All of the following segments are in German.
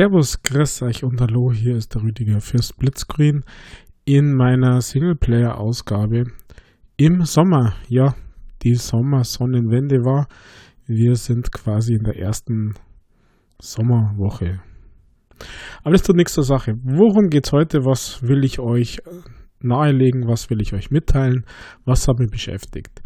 Servus, grüß euch und hallo, hier ist der Rüdiger für Splitscreen in meiner Singleplayer-Ausgabe im Sommer. Ja, die Sommersonnenwende war. Wir sind quasi in der ersten Sommerwoche. Nichts zur Sache. Worum geht's heute? Was will ich euch nahelegen? Was will ich euch mitteilen? Was hat mich beschäftigt?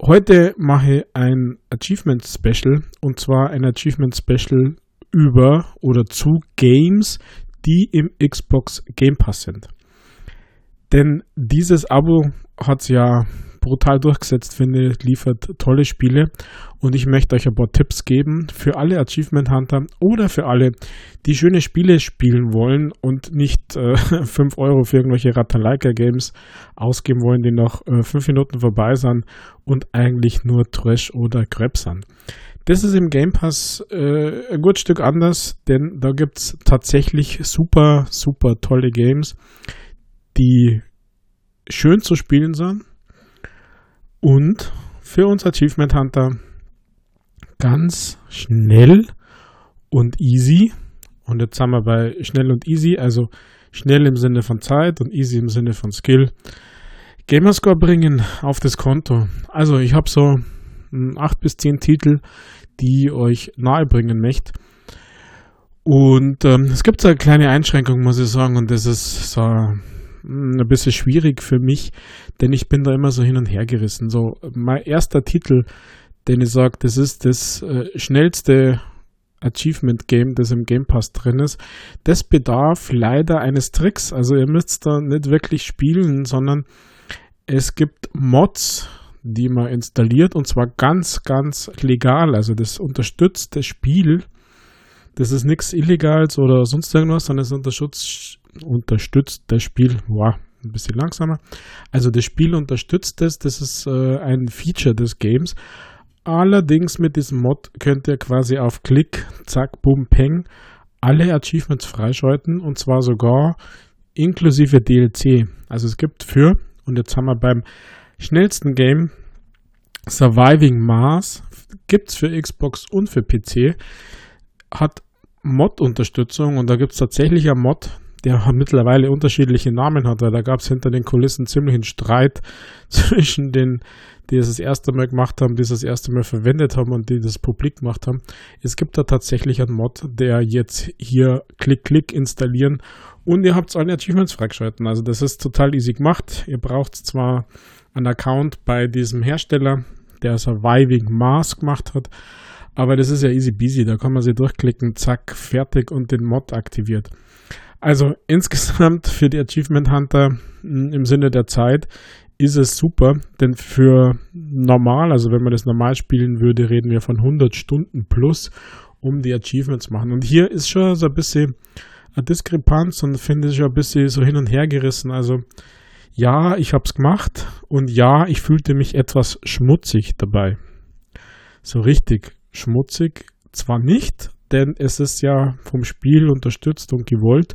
Heute mache ich ein Achievement Special und zwar ein Achievement Special über oder zu Games, die im Xbox Game Pass sind. Denn dieses Abo hat es ja brutal durchgesetzt, finde liefert tolle Spiele und ich möchte euch ein paar Tipps geben für alle Achievement Hunter oder für alle, die schöne Spiele spielen wollen und nicht äh, 5 Euro für irgendwelche Ratalaika Games ausgeben wollen, die nach äh, 5 Minuten vorbei sind und eigentlich nur Trash oder Crap sind. Das ist im Game Pass äh, ein gut Stück anders, denn da gibt es tatsächlich super, super tolle Games, die schön zu spielen sind und für uns Achievement Hunter ganz schnell und easy. Und jetzt sind wir bei schnell und easy, also schnell im Sinne von Zeit und easy im Sinne von Skill. Gamerscore bringen auf das Konto. Also ich habe so 8 bis 10 Titel, die euch nahebringen möchte. Und ähm, es gibt so eine kleine Einschränkung, muss ich sagen, und das ist so ein bisschen schwierig für mich, denn ich bin da immer so hin und her gerissen. So, mein erster Titel, den ich sage, das ist das äh, schnellste Achievement Game, das im Game Pass drin ist, das bedarf leider eines Tricks. Also ihr müsst da nicht wirklich spielen, sondern es gibt Mods, die man installiert und zwar ganz, ganz legal. Also das unterstützt das Spiel. Das ist nichts Illegales oder sonst irgendwas, sondern es unterstützt, unterstützt das Spiel. Wow, ein bisschen langsamer. Also das Spiel unterstützt es. Das ist äh, ein Feature des Games. Allerdings mit diesem Mod könnt ihr quasi auf Klick, zack, boom, peng alle Achievements freischalten und zwar sogar inklusive DLC. Also es gibt für, und jetzt haben wir beim schnellsten Game Surviving Mars, gibt es für Xbox und für PC, hat Mod-Unterstützung und da gibt es tatsächlich einen Mod, der mittlerweile unterschiedliche Namen hat, weil da gab es hinter den Kulissen ziemlich einen Streit zwischen den, die es das erste Mal gemacht haben, die es das erste Mal verwendet haben und die das publik gemacht haben. Es gibt da tatsächlich einen Mod, der jetzt hier Klick, Klick installieren und ihr habt alle Achievements freigeschalten. Also das ist total easy gemacht. Ihr braucht zwar einen Account bei diesem Hersteller, der Surviving Mars gemacht hat, aber das ist ja easy peasy. Da kann man sie durchklicken, zack, fertig und den Mod aktiviert. Also insgesamt für die Achievement Hunter hm, im Sinne der Zeit ist es super, denn für normal, also wenn man das normal spielen würde, reden wir von 100 Stunden plus, um die Achievements machen. Und hier ist schon so ein bisschen eine Diskrepanz und finde ich ein bisschen so hin und her gerissen. Also ja, ich habe es gemacht und ja, ich fühlte mich etwas schmutzig dabei. So richtig schmutzig zwar nicht, denn es ist ja vom Spiel unterstützt und gewollt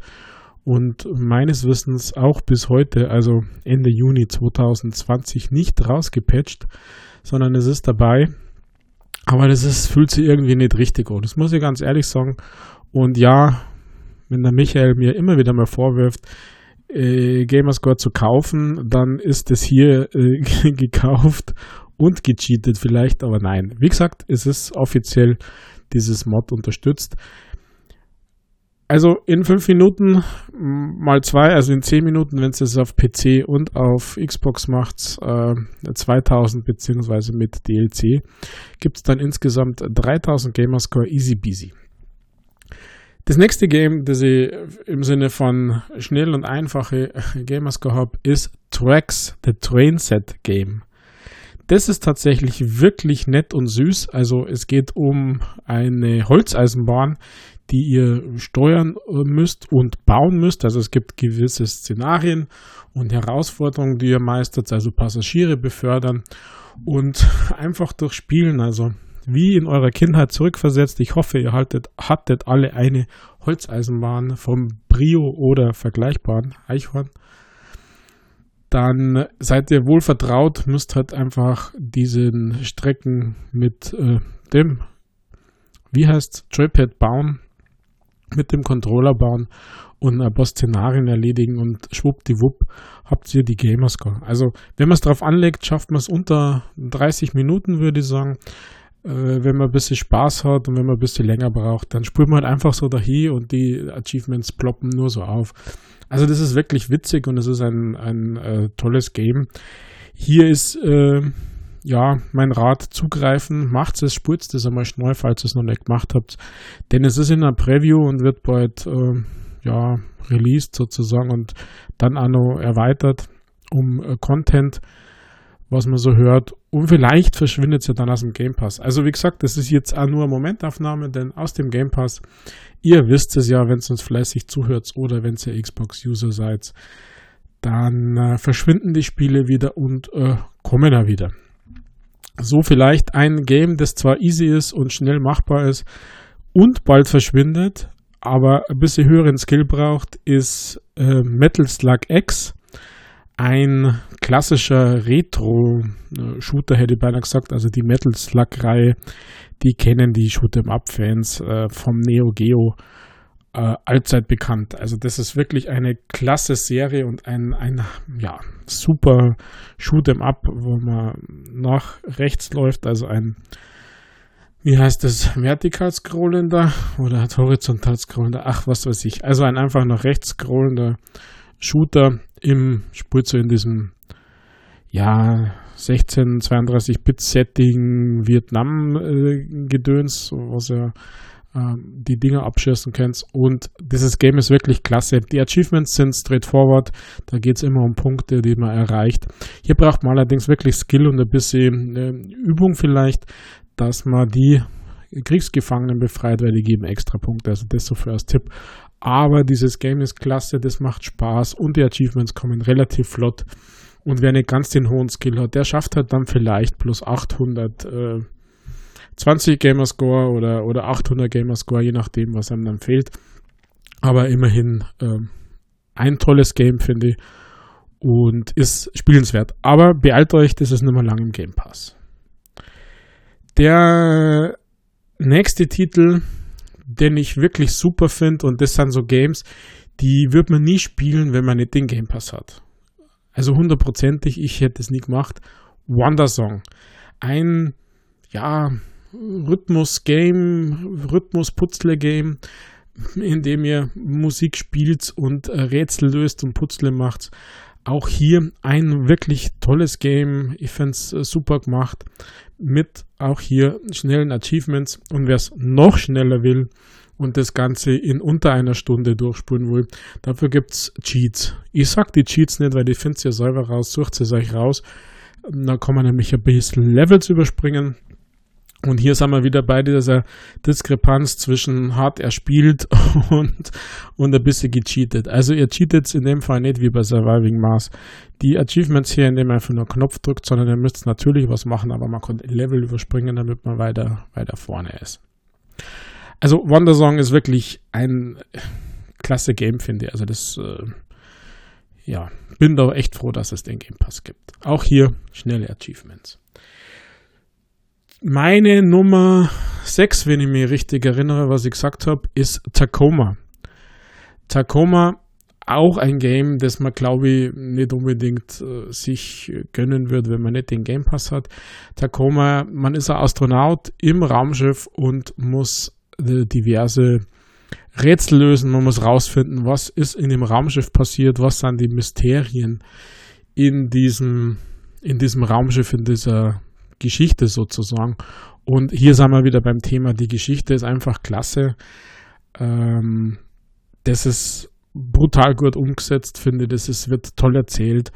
und meines Wissens auch bis heute, also Ende Juni 2020, nicht rausgepatcht, sondern es ist dabei. Aber das ist, fühlt sich irgendwie nicht richtig an. Das muss ich ganz ehrlich sagen. Und ja, wenn der Michael mir immer wieder mal vorwirft, äh, Gamerscore zu kaufen, dann ist es hier äh, gekauft und gecheatet vielleicht, aber nein. Wie gesagt, es ist offiziell dieses Mod unterstützt. Also in fünf Minuten mal zwei, also in zehn Minuten, wenn es es auf PC und auf Xbox macht, äh, 2000 beziehungsweise mit DLC, gibt es dann insgesamt 3000 Gamerscore easy peasy. Das nächste Game, das ich im Sinne von schnell und einfache Gamerscore habe, ist Tracks, the Train Set Game. Das ist tatsächlich wirklich nett und süß. Also es geht um eine Holzeisenbahn, die ihr steuern müsst und bauen müsst. Also es gibt gewisse Szenarien und Herausforderungen, die ihr meistert, also Passagiere befördern und einfach durchspielen. Also wie in eurer Kindheit zurückversetzt. Ich hoffe, ihr haltet, hattet alle eine Holzeisenbahn vom Brio oder vergleichbaren Eichhorn. Dann seid ihr wohl vertraut, müsst halt einfach diesen Strecken mit äh, dem, wie heißt Joypad bauen. mit dem Controller bauen und ein paar Szenarien erledigen und schwuppdiwupp habt ihr die Gamerscore. Also wenn man es drauf anlegt, schafft man es unter 30 Minuten, würde ich sagen. Äh, wenn man ein bisschen Spaß hat und wenn man ein bisschen länger braucht, dann spürt man halt einfach so dahin und die Achievements ploppen nur so auf. Also das ist wirklich witzig und es ist ein, ein äh, tolles Game. Hier ist äh, ja mein Rat zugreifen, macht es, spurt es einmal schnell, falls ihr es noch nicht gemacht habt. Denn es ist in einer Preview und wird bald äh, ja released sozusagen und dann auch noch erweitert um äh, Content was man so hört. Und vielleicht verschwindet ja dann aus dem Game Pass. Also wie gesagt, das ist jetzt auch nur eine Momentaufnahme, denn aus dem Game Pass, ihr wisst es ja, wenn es uns fleißig zuhört oder wenn ihr Xbox-User seid, dann äh, verschwinden die Spiele wieder und äh, kommen da wieder. So vielleicht ein Game, das zwar easy ist und schnell machbar ist und bald verschwindet, aber ein bisschen höheren Skill braucht, ist äh, Metal Slug X ein klassischer Retro-Shooter, hätte ich beinahe gesagt, also die Metal Slug-Reihe, die kennen die Shoot'em-up-Fans äh, vom Neo Geo äh, allzeit bekannt. Also das ist wirklich eine klasse Serie und ein, ein ja, super Shoot'em-up, wo man nach rechts läuft, also ein wie heißt das, vertikal scrollender oder horizontal scrollender, ach, was weiß ich. Also ein einfach nach rechts scrollender Shooter im, spielt so in diesem, ja, 16, 32 Bit Setting Vietnam-Gedöns, äh, was ja äh, die Dinger abschießen könnt. Und dieses Game ist wirklich klasse. Die Achievements sind straightforward. Da geht es immer um Punkte, die man erreicht. Hier braucht man allerdings wirklich Skill und ein bisschen äh, Übung vielleicht, dass man die Kriegsgefangenen befreit, weil die geben extra Punkte. Also das so für als Tipp. Aber dieses Game ist klasse, das macht Spaß und die Achievements kommen relativ flott. Und wer nicht ganz den hohen Skill hat, der schafft halt dann vielleicht plus 800 äh, 20 Gamerscore oder, oder 800 Gamerscore, je nachdem, was einem dann fehlt. Aber immerhin äh, ein tolles Game, finde ich. Und ist spielenswert. Aber beeilt euch, das ist nicht mehr lang im Game Pass. Der nächste Titel den ich wirklich super finde und das sind so Games, die wird man nie spielen, wenn man nicht den Game Pass hat. Also hundertprozentig, ich hätte es nie gemacht. Wonder Song. Ein, ja, Rhythmus-Game, Rhythmus-Putzle-Game, in dem ihr Musik spielt und äh, Rätsel löst und Putzle macht. Auch hier ein wirklich tolles Game. Ich finde es äh, super gemacht. Mit auch hier schnellen Achievements. Und wer es noch schneller will und das Ganze in unter einer Stunde durchspulen will, dafür gibt es Cheats. Ich sag die Cheats nicht, weil die findet ihr selber raus, sucht es euch raus. Da kann man nämlich ein bisschen Levels überspringen. Und hier sind wir wieder bei dieser Diskrepanz zwischen hart erspielt und, und ein bisschen gecheatet. Also ihr cheatet in dem Fall nicht wie bei Surviving Mars. Die Achievements hier, indem man einfach nur Knopf drückt, sondern ihr müsst natürlich was machen, aber man kann Level überspringen, damit man weiter, weiter vorne ist. Also Wondersong ist wirklich ein klasse Game, finde ich. Also das, äh, ja, bin da echt froh, dass es den Game Pass gibt. Auch hier schnelle Achievements. Meine Nummer 6, wenn ich mich richtig erinnere, was ich gesagt habe, ist Tacoma. Tacoma, auch ein Game, das man, glaube ich, nicht unbedingt äh, sich gönnen wird, wenn man nicht den Game Pass hat. Tacoma, man ist ein Astronaut im Raumschiff und muss äh, diverse Rätsel lösen. Man muss rausfinden, was ist in dem Raumschiff passiert, was sind die Mysterien in diesem, in diesem Raumschiff, in dieser Geschichte sozusagen. Und hier sind wir wieder beim Thema, die Geschichte ist einfach klasse. Ähm, das ist brutal gut umgesetzt, finde ich. Das wird toll erzählt.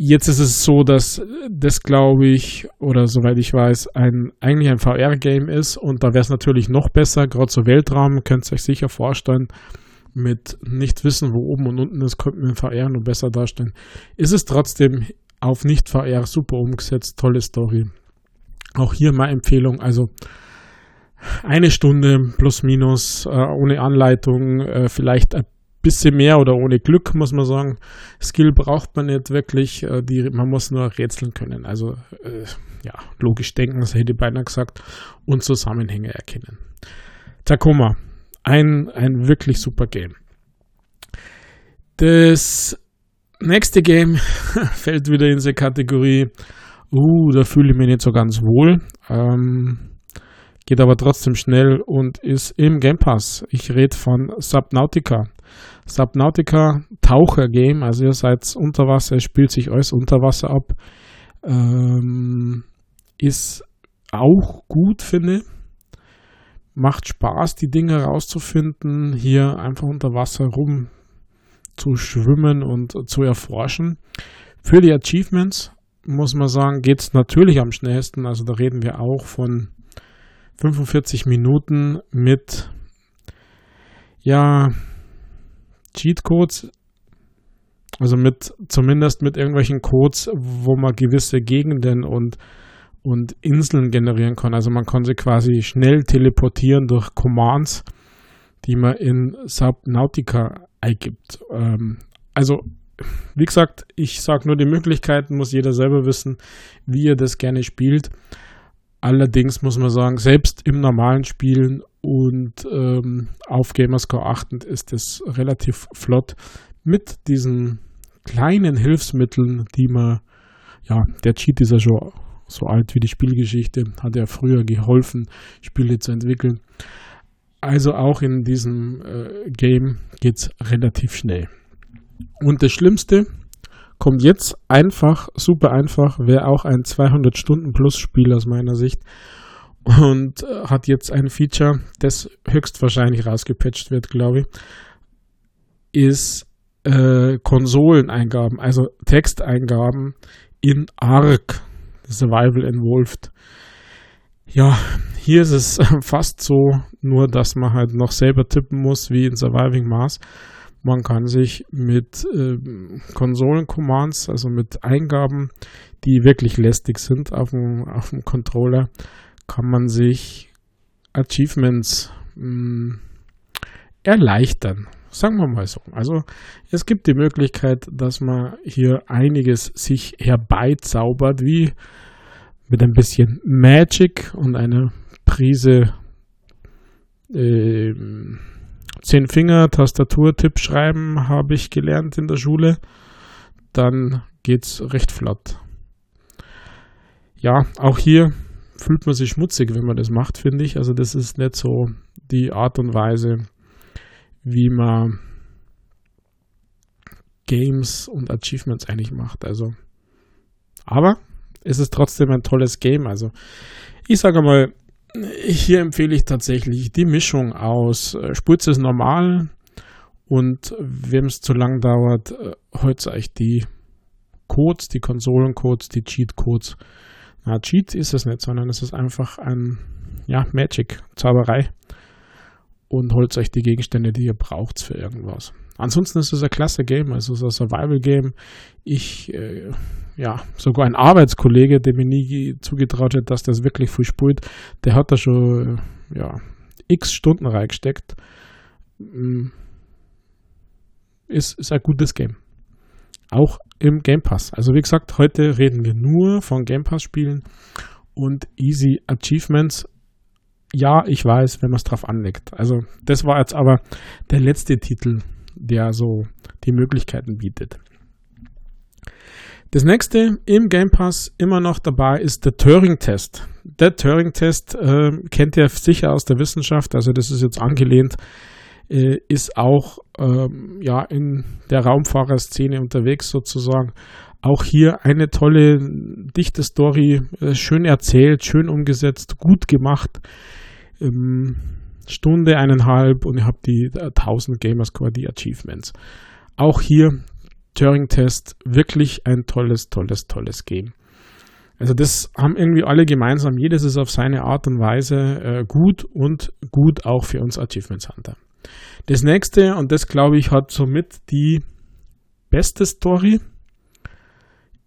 Jetzt ist es so, dass das, glaube ich, oder soweit ich weiß, ein, eigentlich ein VR-Game ist und da wäre es natürlich noch besser, gerade so Weltraum, könnt ihr euch sicher vorstellen, mit nicht wissen, wo oben und unten ist, könnte man VR noch besser darstellen. Ist es trotzdem auf Nicht-VR super umgesetzt, tolle Story. Auch hier meine Empfehlung, also eine Stunde plus minus äh, ohne Anleitung, äh, vielleicht ein bisschen mehr oder ohne Glück, muss man sagen. Skill braucht man nicht wirklich, äh, die, man muss nur rätseln können. Also äh, ja, logisch denken, das hätte ich beinahe gesagt, und Zusammenhänge erkennen. Tacoma, ein, ein wirklich super Game. Das nächste Game fällt wieder in diese Kategorie, uh, da fühle ich mich nicht so ganz wohl. Ähm, geht aber trotzdem schnell und ist im Game Pass. Ich rede von Subnautica. Subnautica Taucher Game, also ihr seid unter Wasser, spielt sich alles unter Wasser ab. Ähm, ist auch gut, finde ich. Macht Spaß, die Dinge rauszufinden, hier einfach unter Wasser rum zu schwimmen und zu erforschen. Für die Achievements muss man sagen, geht es natürlich am schnellsten. Also da reden wir auch von 45 Minuten mit ja Cheatcodes, also mit zumindest mit irgendwelchen Codes, wo man gewisse Gegenden und und Inseln generieren kann. Also man kann sie quasi schnell teleportieren durch Commands, die man in Subnautica eingibt. Ähm, also wie gesagt, ich sage nur die Möglichkeiten, muss jeder selber wissen, wie er das gerne spielt. Allerdings muss man sagen, selbst im normalen Spielen und ähm, auf Gamerscore achtend ist es relativ flott mit diesen kleinen Hilfsmitteln, die man, ja, der Cheat ist ja schon so alt wie die Spielgeschichte, hat ja früher geholfen, Spiele zu entwickeln. Also auch in diesem äh, Game geht es relativ schnell. Und das Schlimmste kommt jetzt einfach, super einfach, wäre auch ein 200-Stunden-Plus-Spiel aus meiner Sicht und äh, hat jetzt ein Feature, das höchstwahrscheinlich rausgepatcht wird, glaube ich, ist äh, Konsoleneingaben, also Texteingaben in ARC, Survival Involved. Ja, hier ist es fast so, nur dass man halt noch selber tippen muss, wie in Surviving Mars. Man kann sich mit äh, Konsolen-Commands, also mit Eingaben, die wirklich lästig sind auf dem, auf dem Controller, kann man sich Achievements mh, hm, erleichtern. Sagen wir mal so. Also es gibt die Möglichkeit, dass man hier einiges sich herbeizaubert, wie mit ein bisschen Magic und einer Prise äh, zehn Finger Tastatur-Tipp schreiben habe ich gelernt in der Schule. Dann geht's recht flott. Ja, auch hier fühlt man sich schmutzig, wenn man das macht, finde ich. Also das ist nicht so die Art und Weise, wie man Games und Achievements eigentlich macht. Also, aber es ist trotzdem ein tolles Game. Also, ich sage mal, hier empfehle ich tatsächlich die Mischung aus äh, Spritz ist normal und wem es zu lang dauert, äh, holt euch die Codes, die Konsolencodes, die Cheat-Codes. Na, Cheat ist es nicht, sondern es ist einfach ein, ja, Magic, Zauberei. Und holt euch die Gegenstände, die ihr braucht für irgendwas. Ansonsten ist es ein klasse Game, also es ist ein Survival-Game. Ich äh, ja, sogar ein Arbeitskollege, der mir nie zugetraut hat, dass das wirklich viel spielt, der hat da schon, ja, x Stunden reingesteckt. Mm. Ist, ist ein gutes Game. Auch im Game Pass. Also wie gesagt, heute reden wir nur von Game Pass Spielen und Easy Achievements. Ja, ich weiß, wenn man es drauf anlegt. Also das war jetzt aber der letzte Titel, der so die Möglichkeiten bietet. Das nächste im Game Pass immer noch dabei ist der Turing-Test. Der Turing-Test äh, kennt ihr sicher aus der Wissenschaft, also das ist jetzt angelehnt, äh, ist auch äh, ja, in der Raumfahrerszene unterwegs sozusagen. Auch hier eine tolle, dichte Story, äh, schön erzählt, schön umgesetzt, gut gemacht. Ähm, Stunde, eineinhalb und ihr habt die 1000 äh, Gamerscore, die Achievements. Auch hier Turing-Test wirklich ein tolles, tolles, tolles Game. Also das haben irgendwie alle gemeinsam. Jedes ist auf seine Art und Weise äh, gut und gut auch für uns Achievements Hunter. Das nächste, und das glaube ich, hat somit die beste Story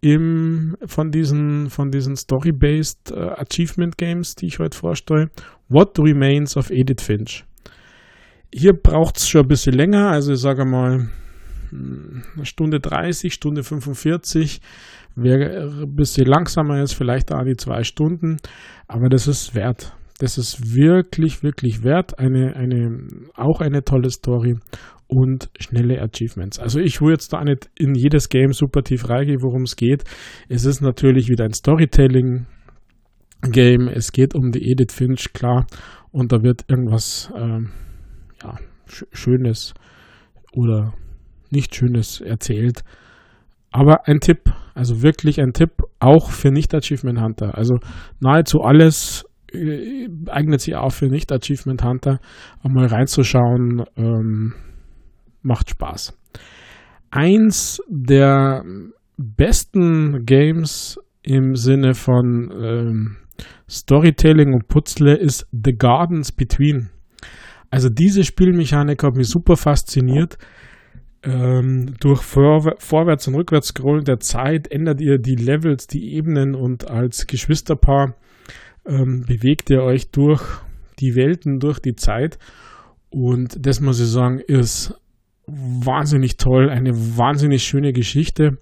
im, von diesen, von diesen Story-based äh, Achievement Games, die ich heute vorstelle. What Remains of Edith Finch. Hier braucht es schon ein bisschen länger, also ich sage mal Stunde 30, Stunde 45. Wer ein bisschen langsamer ist, vielleicht da die zwei Stunden. Aber das ist wert. Das ist wirklich, wirklich wert. Eine, eine, auch eine tolle Story und schnelle Achievements. Also ich will jetzt da nicht in jedes Game super tief reingehen, worum es geht. Es ist natürlich wieder ein Storytelling Game. Es geht um die Edith Finch, klar. Und da wird irgendwas ähm, ja, Sch Schönes oder nicht Schönes erzählt. Aber ein Tipp, also wirklich ein Tipp, auch für Nicht-Achievement Hunter. Also nahezu alles äh, eignet sich auch für Nicht-Achievement Hunter, einmal reinzuschauen. Ähm, macht Spaß. Eins der besten Games im Sinne von ähm, Storytelling und Putzle ist The Gardens Between. Also diese Spielmechanik hat mich super fasziniert. Ähm, durch Vor Vorwärts- und Rückwärts-Scrollen der Zeit ändert ihr die Levels, die Ebenen und als Geschwisterpaar ähm, bewegt ihr euch durch die Welten, durch die Zeit. Und das muss ich sagen, ist wahnsinnig toll, eine wahnsinnig schöne Geschichte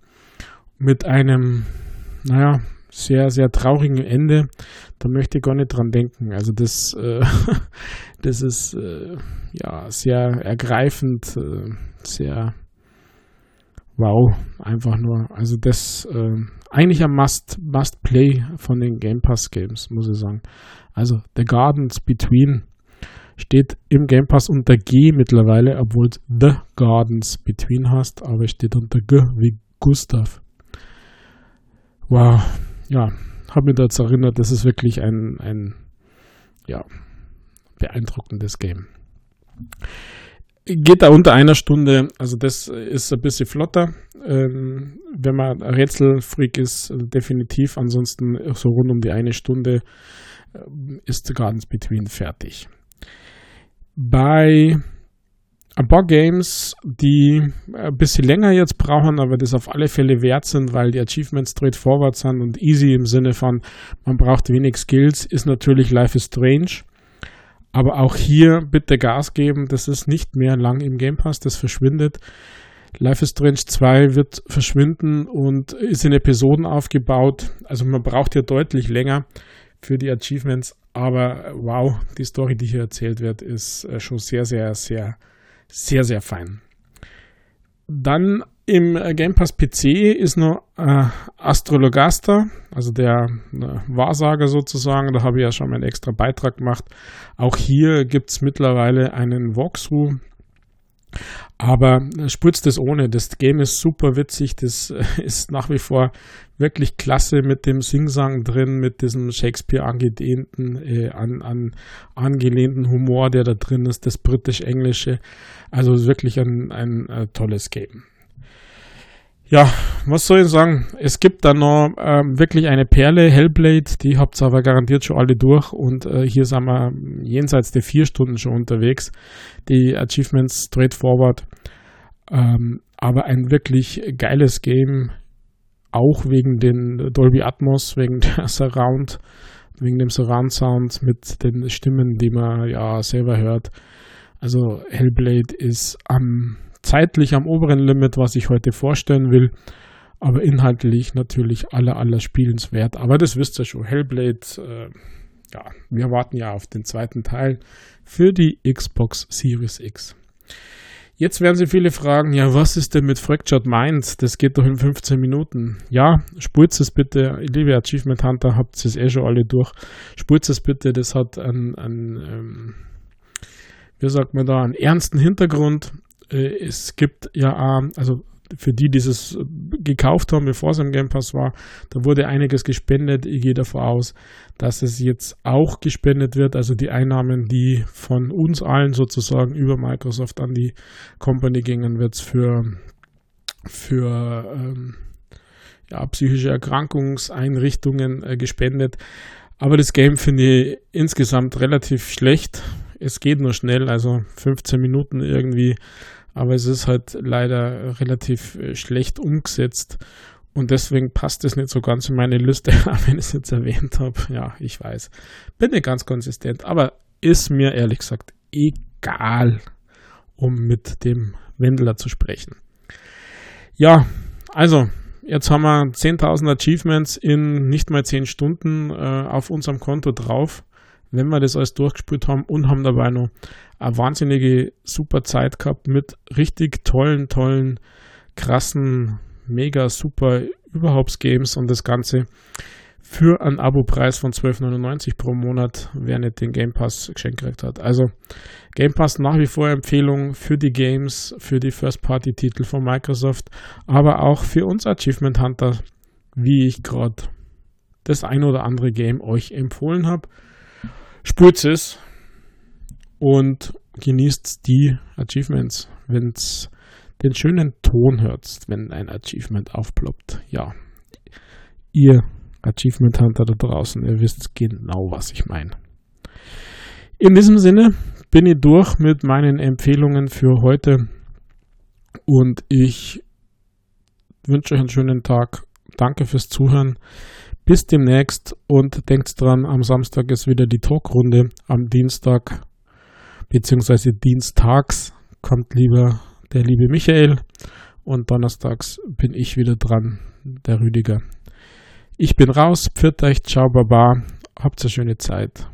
mit einem, naja, sehr, sehr traurigen Ende. Da möchte ich gar nicht dran denken. Also das, äh, das ist äh, ja sehr ergreifend, äh, sehr wow, einfach nur. Also das äh, eigentlich ein Must, Must Play von den Game Pass Games, muss ich sagen. Also The Gardens Between steht im Game Pass unter G mittlerweile, obwohl es The Gardens Between hast, aber steht unter G wie Gustav. Wow, ja, habe mich dazu erinnert, das ist wirklich ein, ein ja, beeindruckendes Game. Geht da unter einer Stunde, also das ist ein bisschen flotter. Ähm, wenn man Rätselfreak ist, definitiv. Ansonsten so rund um die eine Stunde äh, ist Gardens Between fertig bei ein paar Games, die ein bisschen länger jetzt brauchen, aber das auf alle Fälle wert sind, weil die Achievements straightforward sind und easy im Sinne von, man braucht wenig Skills, ist natürlich Life is Strange. Aber auch hier bitte Gas geben, das ist nicht mehr lang im Game Pass, das verschwindet. Life is Strange 2 wird verschwinden und ist in Episoden aufgebaut. Also man braucht hier deutlich länger für die Achievements. Aber wow, die Story, die hier erzählt wird, ist äh, schon sehr, sehr, sehr, sehr, sehr fein. Dann im äh, Game Pass PC ist noch äh, Astrologaster, also der äh, Wahrsager sozusagen. Da habe ich ja schon mal einen extra Beitrag gemacht. Auch hier gibt es mittlerweile einen Walkthrough aber spritzt es ohne. Das Game ist super witzig. Das ist nach wie vor wirklich klasse mit dem Singsang drin, mit diesem Shakespeare angedehnten, äh, an, an, angelehnten Humor, der da drin ist, das britisch-englische. Also wirklich ein, ein, ein tolles Game. Ja, was soll ich sagen? Es gibt da noch ähm, wirklich eine Perle, Hellblade, die habt ihr aber garantiert schon alle durch und äh, hier sind wir jenseits der vier Stunden schon unterwegs. Die Achievements straightforward, ähm, aber ein wirklich geiles Game, auch wegen den Dolby Atmos, wegen der Surround, wegen dem Surround Sound mit den Stimmen, die man ja selber hört. Also Hellblade ist am zeitlich am oberen Limit, was ich heute vorstellen will. Aber inhaltlich natürlich aller, aller spielenswert. Aber das wisst ihr schon. Hellblade, äh, ja, wir warten ja auf den zweiten Teil für die Xbox Series X. Jetzt werden Sie viele fragen, ja, was ist denn mit Fractured Minds? Das geht doch in 15 Minuten. Ja, spurt es bitte, liebe Achievement Hunter, habt es eh schon alle durch. Spurt es bitte, das hat einen, einen ähm, wie sagt man da, einen ernsten Hintergrund äh, es gibt ja, also für die, die es gekauft haben, bevor es im Game Pass war, da wurde einiges gespendet. Ich gehe davon aus, dass es jetzt auch gespendet wird. Also die Einnahmen, die von uns allen sozusagen über Microsoft an die Company gingen, wird es für, für ähm, ja, psychische Erkrankungseinrichtungen äh, gespendet. Aber das Game finde ich insgesamt relativ schlecht. Es geht nur schnell, also 15 Minuten irgendwie aber es ist halt leider relativ äh, schlecht umgesetzt und deswegen passt es nicht so ganz in meine Liste, wenn ich es jetzt erwähnt habe. Ja, ich weiß. Bin nicht ganz konsistent, aber ist mir ehrlich gesagt egal, um mit dem Wendler zu sprechen. Ja, also, jetzt haben wir 10.000 Achievements in nicht mal 10 Stunden äh, auf unserem Konto drauf. Wenn wir das alles durchgespielt haben und haben dabei noch eine wahnsinnige super Zeit gehabt mit richtig tollen, tollen, krassen, mega super überhaupt Games und das Ganze für einen Abo-Preis von 12,99 pro Monat, wer nicht den Game Pass geschenkt gekriegt hat. Also Game Pass nach wie vor Empfehlung für die Games, für die First-Party-Titel von Microsoft, aber auch für uns Achievement Hunter, wie ich gerade das ein oder andere Game euch empfohlen habe. Spürt es und genießt die Achievements, wenn es den schönen Ton hört, wenn ein Achievement aufploppt. Ja, ihr Achievement Hunter da draußen, ihr wisst genau, was ich meine. In diesem Sinne bin ich durch mit meinen Empfehlungen für heute und ich wünsche euch einen schönen Tag. Danke fürs Zuhören. Bis demnächst und denkt dran, am Samstag ist wieder die Talkrunde. Am Dienstag bzw. Dienstags kommt lieber der liebe Michael und donnerstags bin ich wieder dran, der Rüdiger. Ich bin raus, pfiat euch, ciao, baba, habt eine schöne Zeit.